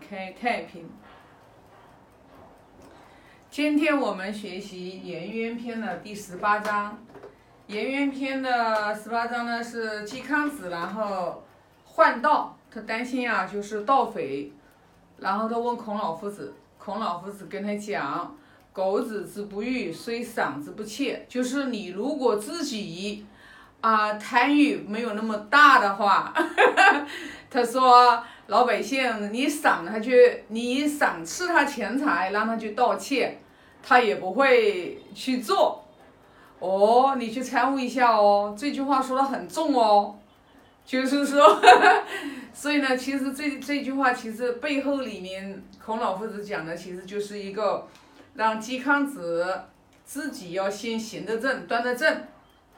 开太平。今天我们学习《颜渊篇》的第十八章。《颜渊篇》的十八章呢是季康子，然后换道，他担心啊，就是盗匪，然后他问孔老夫子，孔老夫子跟他讲：“狗子之不欲，虽赏之不窃。”就是你如果自己啊贪欲没有那么大的话，他说。老百姓，你赏他去，你赏赐他钱财，让他去盗窃，他也不会去做。哦，你去参悟一下哦，这句话说的很重哦，就是说，所以呢，其实这这句话其实背后里面，孔老夫子讲的其实就是一个，让嵇康子自己要先行得正，端得正。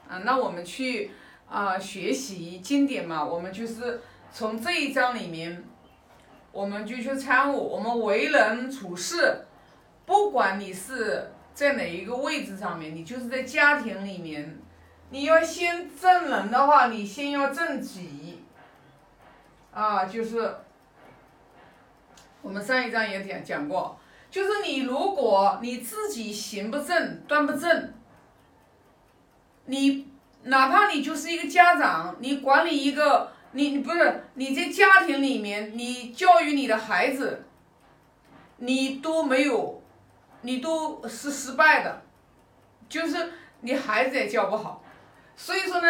啊，那我们去啊学习经典嘛，我们就是。从这一章里面，我们就去参悟，我们为人处事，不管你是在哪一个位置上面，你就是在家庭里面，你要先正人的话，你先要正己，啊，就是我们上一章也讲讲过，就是你如果你自己行不正、端不正，你哪怕你就是一个家长，你管理一个。你你不是你在家庭里面，你教育你的孩子，你都没有，你都是失败的，就是你孩子也教不好，所以说呢，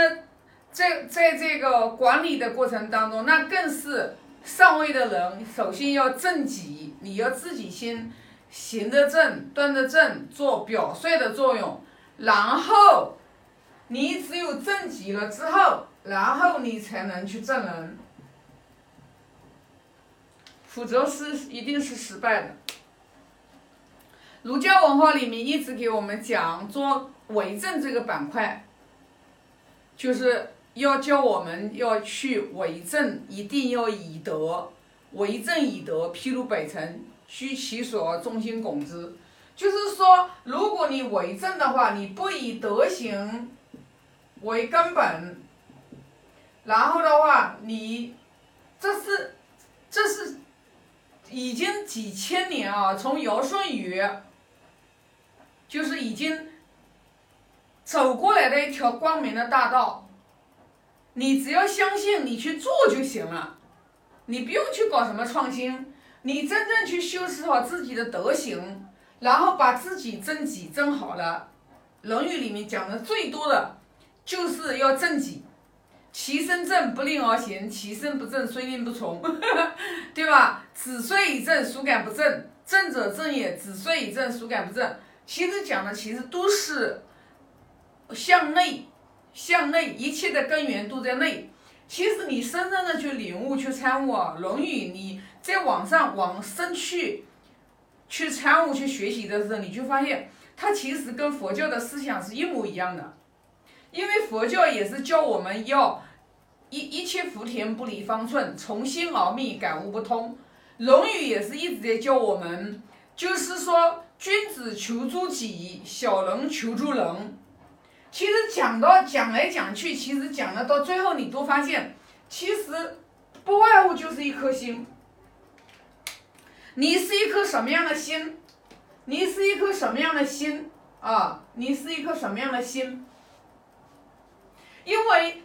在在这个管理的过程当中，那更是上位的人首先要正己，你要自己先行得正、端得正，做表率的作用，然后你只有正己了之后。然后你才能去证人，否则是一定是失败的。儒家文化里面一直给我们讲做为政这个板块，就是要教我们要去为政，一定要以德为政，以德譬如百城，居其所，众星拱之。就是说，如果你为政的话，你不以德行为根本。然后的话，你这是这是已经几千年啊，从尧舜禹就是已经走过来的一条光明的大道。你只要相信，你去做就行了，你不用去搞什么创新，你真正去修饰好自己的德行，然后把自己正己正好了。《论语》里面讲的最多的就是要正己。其身正，不令而行；其身不正，虽令不从，对吧？子虽以正，孰敢不正？正者正也。子虽以正，孰敢不正？其实讲的其实都是向内，向内，一切的根源都在内。其实你深深的去领悟、去参悟啊，《论语》，你在网上往深去去参悟、去学习的时候，你就发现它其实跟佛教的思想是一模一样的。因为佛教也是教我们要一一切福田不离方寸，从心而觅，感悟不通。《论语》也是一直在教我们，就是说君子求诸己，小人求诸人。其实讲到讲来讲去，其实讲的到最后，你都发现，其实不外乎就是一颗心。你是一颗什么样的心？你是一颗什么样的心啊？你是一颗什么样的心？因为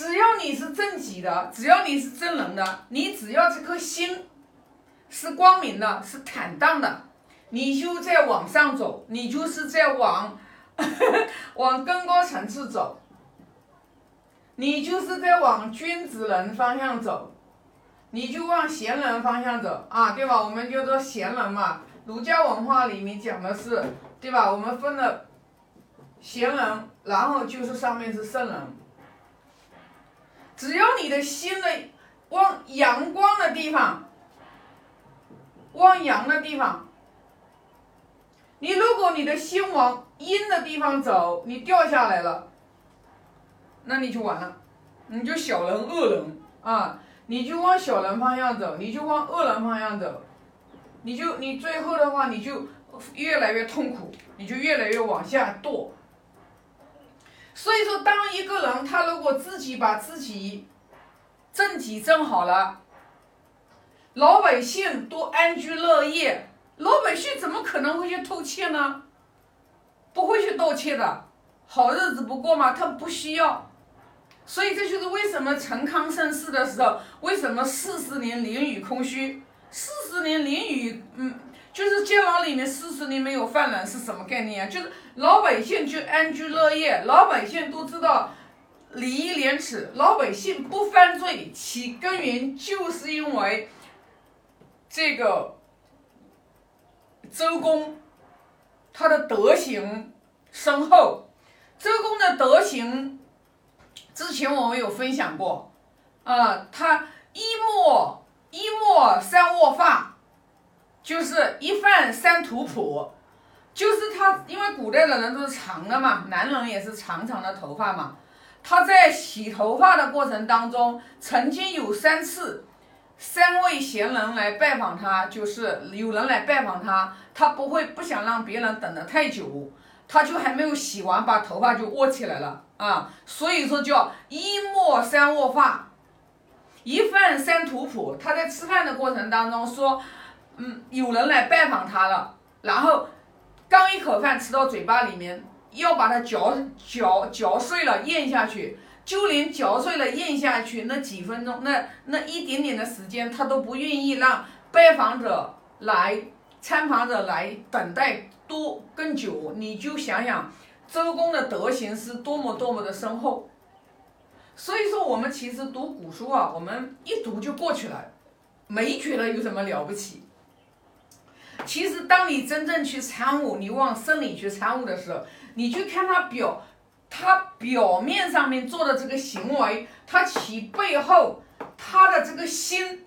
只要你是正己的，只要你是真人的，你只要这颗心是光明的，是坦荡的，你就在往上走，你就是在往 往更高层次走，你就是在往君子人方向走，你就往贤人方向走啊，对吧？我们叫做贤人嘛，儒家文化里面讲的是，对吧？我们分了贤人。然后就是上面是圣人，只要你的心的往阳光的地方，往阳的地方，你如果你的心往阴的地方走，你掉下来了，那你就完了，你就小人恶人。啊，你就往小人方向走，你就往恶人方向走，你就你最后的话你就越来越痛苦，你就越来越往下堕。所以说，当一个人他如果自己把自己政体正好了，老百姓都安居乐业，老百姓怎么可能会去偷窃呢？不会去盗窃的，好日子不过吗？他不需要。所以这就是为什么陈康盛世的时候，为什么四十年淋雨空虚？四十年淋雨，嗯，就是监牢里面四十年没有犯人是什么概念啊？就是老百姓就安居乐业，老百姓都知道礼义廉耻，老百姓不犯罪，其根源就是因为这个周公他的德行深厚，周公的德行。之前我们有分享过，啊，他一墨一墨三握发，就是一饭三图谱，就是他，因为古代的人都是长的嘛，男人也是长长的头发嘛，他在洗头发的过程当中，曾经有三次，三位贤人来拜访他，就是有人来拜访他，他不会不想让别人等得太久。他就还没有洗完，把头发就握起来了啊，所以说叫一墨三握发，一饭三图谱。他在吃饭的过程当中说，嗯，有人来拜访他了，然后刚一口饭吃到嘴巴里面，要把它嚼嚼嚼碎了咽下去，就连嚼碎了咽下去那几分钟，那那一点点的时间，他都不愿意让拜访者来参访者来等待。多更久，你就想想周公的德行是多么多么的深厚。所以说，我们其实读古书啊，我们一读就过去了，没觉得有什么了不起。其实，当你真正去参悟，你往深里去参悟的时候，你去看他表，他表面上面做的这个行为，他其背后他的这个心，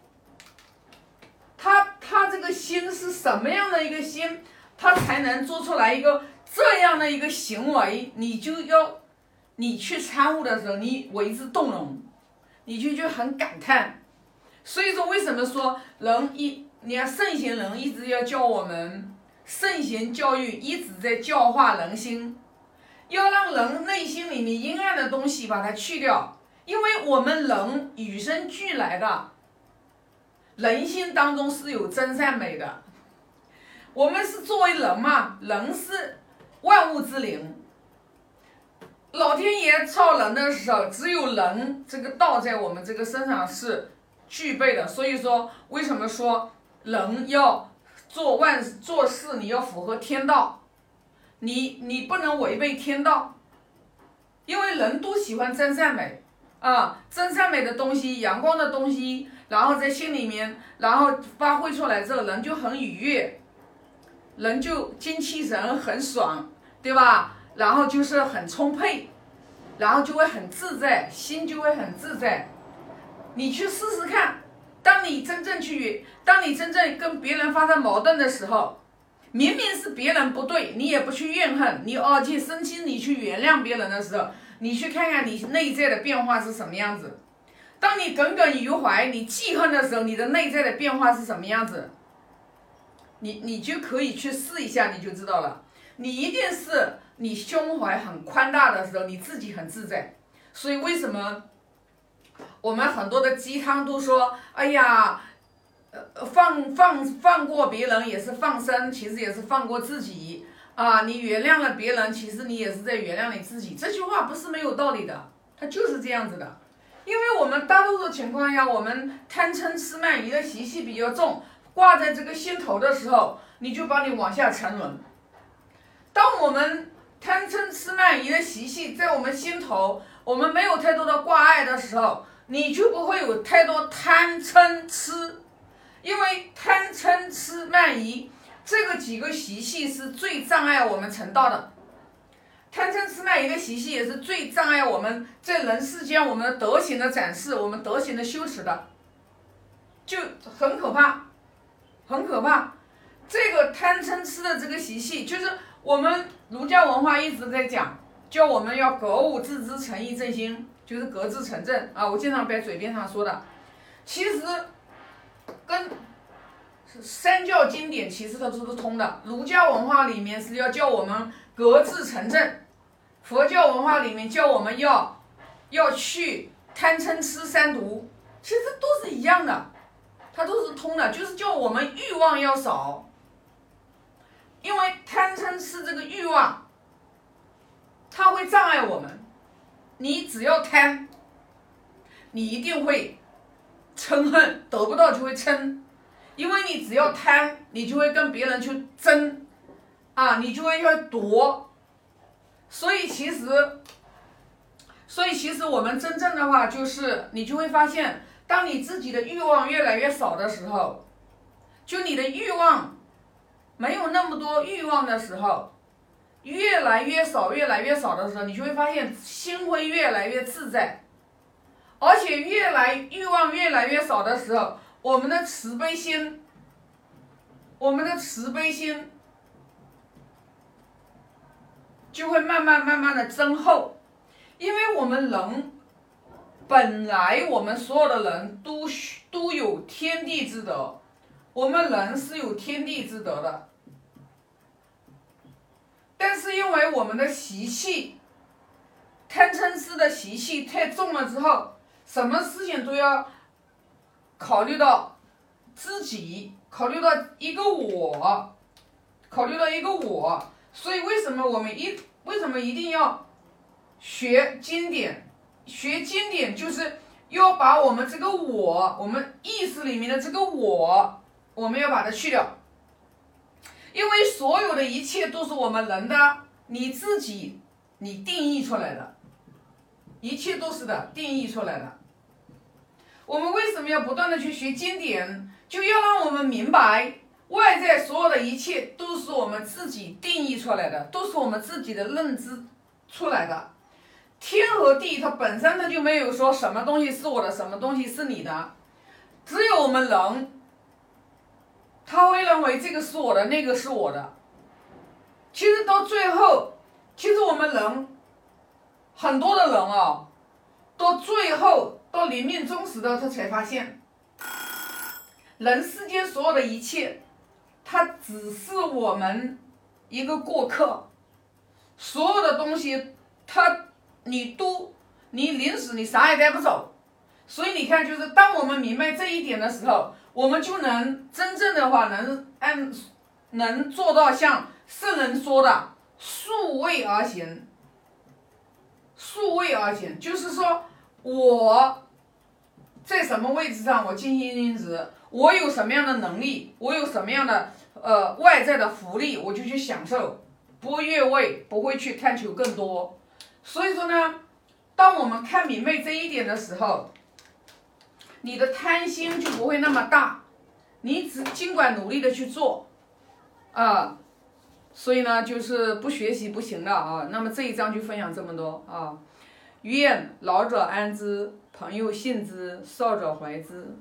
他他这个心是什么样的一个心？他才能做出来一个这样的一个行为，你就要你去参悟的时候，你为之动容，你就就很感叹。所以说，为什么说人一，你看圣贤人一直要教我们，圣贤教育一直在教化人心，要让人内心里面阴暗的东西把它去掉，因为我们人与生俱来的，人心当中是有真善美的。我们是作为人嘛，人是万物之灵。老天爷造人的时候，只有人这个道在我们这个身上是具备的。所以说，为什么说人要做万做事，你要符合天道，你你不能违背天道，因为人都喜欢真善美啊，真善美的东西，阳光的东西，然后在心里面，然后发挥出来之后，人就很愉悦。人就精气神很爽，对吧？然后就是很充沛，然后就会很自在，心就会很自在。你去试试看，当你真正去，当你真正跟别人发生矛盾的时候，明明是别人不对，你也不去怨恨，你哦去生气，你去原谅别人的时候，你去看看你内在的变化是什么样子。当你耿耿于怀，你记恨的时候，你的内在的变化是什么样子？你你就可以去试一下，你就知道了。你一定是你胸怀很宽大的时候，你自己很自在。所以为什么我们很多的鸡汤都说，哎呀，呃，放放放过别人也是放生，其实也是放过自己啊。你原谅了别人，其实你也是在原谅你自己。这句话不是没有道理的，它就是这样子的。因为我们大多数情况下，我们贪嗔痴慢疑的习气比较重。挂在这个心头的时候，你就把你往下沉沦。当我们贪嗔痴慢疑的习气在我们心头，我们没有太多的挂碍的时候，你就不会有太多贪嗔痴。因为贪嗔痴慢疑这个几个习气是最障碍我们成道的。贪嗔痴慢疑的习气也是最障碍我们在人世间我们的德行的展示，我们德行的修持的，就很可怕。很可怕，这个贪嗔痴的这个习气，就是我们儒家文化一直在讲，叫我们要格物致知、诚意正心，就是格致诚正啊。我经常在嘴边上说的，其实跟三教经典其实它都是通的。儒家文化里面是要叫我们格致诚正，佛教文化里面叫我们要要去贪嗔痴三毒，其实都是一样的。它都是通的，就是叫我们欲望要少。因为贪嗔痴这个欲望，它会障碍我们。你只要贪，你一定会嗔恨，得不到就会嗔，因为你只要贪，你就会跟别人去争，啊，你就会要夺。所以其实，所以其实我们真正的话就是，你就会发现，当你自己的欲望越来越少的时候，就你的欲望。没有那么多欲望的时候，越来越少，越来越少的时候，你就会发现心会越来越自在，而且越来欲望越来越少的时候，我们的慈悲心，我们的慈悲心就会慢慢慢慢的增厚，因为我们人本来我们所有的人都都有天地之德，我们人是有天地之德的。但是因为我们的习气，贪嗔痴的习气太重了之后，什么事情都要考虑到自己，考虑到一个我，考虑到一个我，所以为什么我们一为什么一定要学经典？学经典就是要把我们这个我，我们意识里面的这个我，我们要把它去掉。因为所有的一切都是我们人的，你自己你定义出来的，一切都是的定义出来的。我们为什么要不断的去学经典？就要让我们明白，外在所有的一切都是我们自己定义出来的，都是我们自己的认知出来的。天和地它本身它就没有说什么东西是我的，什么东西是你的，只有我们人。他会认为这个是我的，那个是我的。其实到最后，其实我们人很多的人啊，到最后到临命终时的他才发现，人世间所有的一切，它只是我们一个过客。所有的东西，它你都你临死你啥也带不走。所以你看，就是当我们明白这一点的时候。我们就能真正的话，能按能做到像圣人说的“数位而行”。数位而行，就是说我在什么位置上，我尽心尽职，我有什么样的能力，我有什么样的呃外在的福利，我就去享受，不越位，不会去探求更多。所以说呢，当我们看明白这一点的时候。你的贪心就不会那么大，你只尽管努力的去做，啊，所以呢，就是不学习不行的啊。那么这一章就分享这么多啊，愿老者安之，朋友信之，少者怀之。